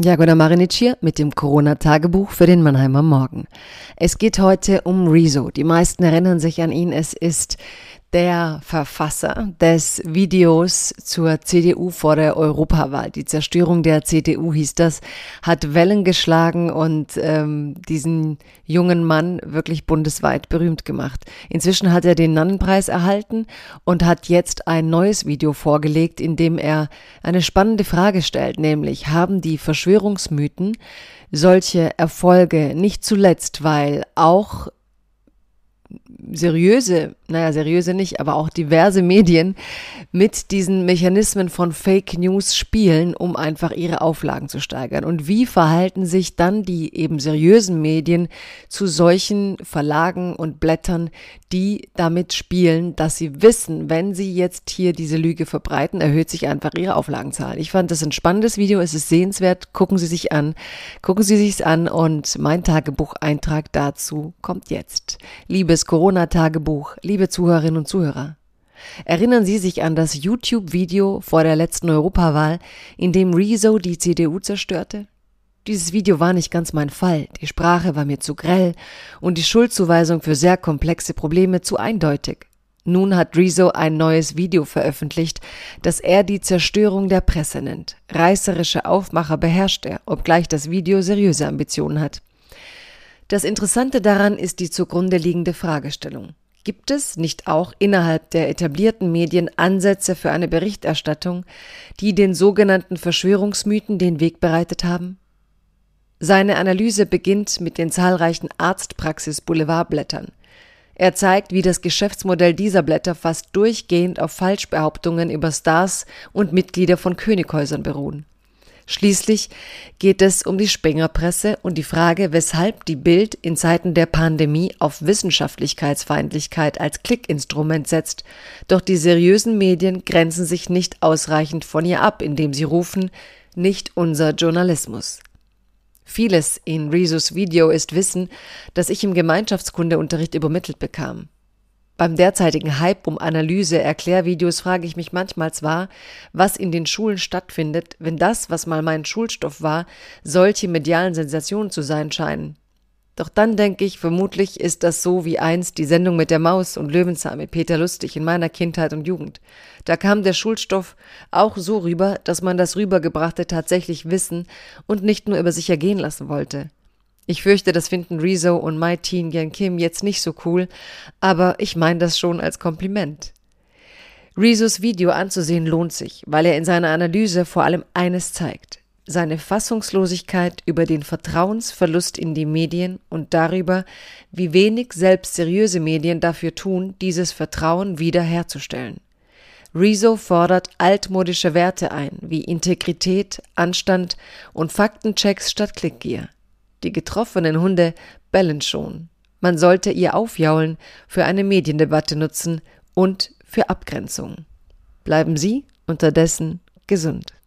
Jagoda Marinic hier mit dem Corona-Tagebuch für den Mannheimer Morgen. Es geht heute um Rezo. Die meisten erinnern sich an ihn. Es ist der Verfasser des Videos zur CDU vor der Europawahl. Die Zerstörung der CDU hieß das, hat Wellen geschlagen und ähm, diesen jungen Mann wirklich bundesweit berühmt gemacht. Inzwischen hat er den Nannenpreis erhalten und hat jetzt ein neues Video vorgelegt, in dem er eine spannende Frage stellt, nämlich haben die Verschwörungsmythen solche Erfolge nicht zuletzt, weil auch seriöse, naja, seriöse nicht, aber auch diverse Medien mit diesen Mechanismen von Fake News spielen, um einfach ihre Auflagen zu steigern. Und wie verhalten sich dann die eben seriösen Medien zu solchen Verlagen und Blättern, die damit spielen, dass sie wissen, wenn sie jetzt hier diese Lüge verbreiten, erhöht sich einfach ihre Auflagenzahl. Ich fand das ein spannendes Video, es ist sehenswert, gucken Sie sich an, gucken Sie sich's an und mein Tagebucheintrag dazu kommt jetzt. Liebes Corona-Tagebuch, liebe Zuhörerinnen und Zuhörer. Erinnern Sie sich an das YouTube-Video vor der letzten Europawahl, in dem Rezo die CDU zerstörte? Dieses Video war nicht ganz mein Fall, die Sprache war mir zu grell und die Schuldzuweisung für sehr komplexe Probleme zu eindeutig. Nun hat Rezo ein neues Video veröffentlicht, das er die Zerstörung der Presse nennt. Reißerische Aufmacher beherrscht er, obgleich das Video seriöse Ambitionen hat. Das Interessante daran ist die zugrunde liegende Fragestellung. Gibt es nicht auch innerhalb der etablierten Medien Ansätze für eine Berichterstattung, die den sogenannten Verschwörungsmythen den Weg bereitet haben? Seine Analyse beginnt mit den zahlreichen Arztpraxis-Boulevardblättern. Er zeigt, wie das Geschäftsmodell dieser Blätter fast durchgehend auf Falschbehauptungen über Stars und Mitglieder von Könighäusern beruhen. Schließlich geht es um die Springerpresse und die Frage, weshalb die Bild in Zeiten der Pandemie auf Wissenschaftlichkeitsfeindlichkeit als Klickinstrument setzt. Doch die seriösen Medien grenzen sich nicht ausreichend von ihr ab, indem sie rufen, nicht unser Journalismus. Vieles in Rezos Video ist Wissen, das ich im Gemeinschaftskundeunterricht übermittelt bekam. Beim derzeitigen Hype um Analyse, Erklärvideos frage ich mich manchmal zwar, was in den Schulen stattfindet, wenn das, was mal mein Schulstoff war, solche medialen Sensationen zu sein scheinen. Doch dann denke ich, vermutlich ist das so wie einst die Sendung mit der Maus und Löwenzahn mit Peter Lustig in meiner Kindheit und Jugend. Da kam der Schulstoff auch so rüber, dass man das rübergebrachte tatsächlich wissen und nicht nur über sich ergehen lassen wollte. Ich fürchte, das finden Rezo und My Teen Yan Kim jetzt nicht so cool, aber ich meine das schon als Kompliment. Rezos Video anzusehen lohnt sich, weil er in seiner Analyse vor allem eines zeigt. Seine Fassungslosigkeit über den Vertrauensverlust in die Medien und darüber, wie wenig selbst seriöse Medien dafür tun, dieses Vertrauen wiederherzustellen. Rezo fordert altmodische Werte ein, wie Integrität, Anstand und Faktenchecks statt Klickgier. Die getroffenen Hunde bellen schon. Man sollte ihr Aufjaulen für eine Mediendebatte nutzen und für Abgrenzung. Bleiben Sie unterdessen gesund.